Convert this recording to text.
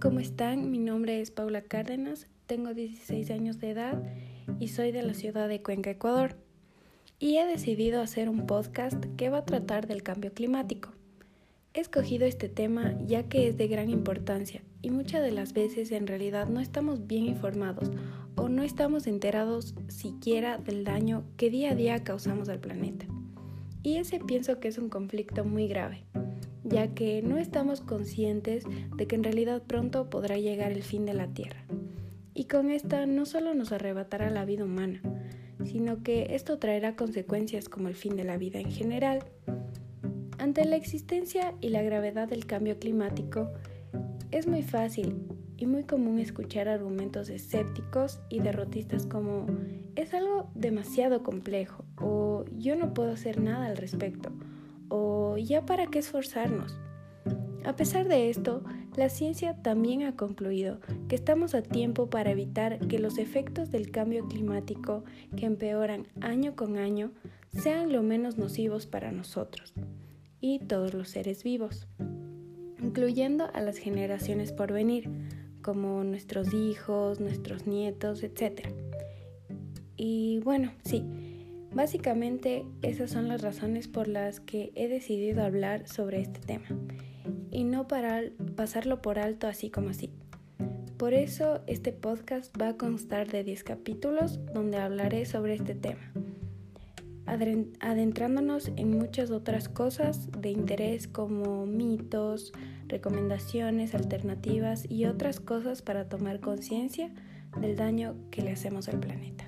¿cómo están? Mi nombre es Paula Cárdenas, tengo 16 años de edad y soy de la ciudad de Cuenca, Ecuador. Y he decidido hacer un podcast que va a tratar del cambio climático. He escogido este tema ya que es de gran importancia y muchas de las veces en realidad no estamos bien informados o no estamos enterados siquiera del daño que día a día causamos al planeta. Y ese pienso que es un conflicto muy grave ya que no estamos conscientes de que en realidad pronto podrá llegar el fin de la Tierra. Y con esta no solo nos arrebatará la vida humana, sino que esto traerá consecuencias como el fin de la vida en general. Ante la existencia y la gravedad del cambio climático, es muy fácil y muy común escuchar argumentos escépticos y derrotistas como es algo demasiado complejo o yo no puedo hacer nada al respecto o ya para qué esforzarnos. A pesar de esto, la ciencia también ha concluido que estamos a tiempo para evitar que los efectos del cambio climático que empeoran año con año sean lo menos nocivos para nosotros y todos los seres vivos, incluyendo a las generaciones por venir, como nuestros hijos, nuestros nietos, etc. Y bueno, sí, Básicamente esas son las razones por las que he decidido hablar sobre este tema y no para pasarlo por alto así como así. Por eso este podcast va a constar de 10 capítulos donde hablaré sobre este tema, adentrándonos en muchas otras cosas de interés como mitos, recomendaciones, alternativas y otras cosas para tomar conciencia del daño que le hacemos al planeta.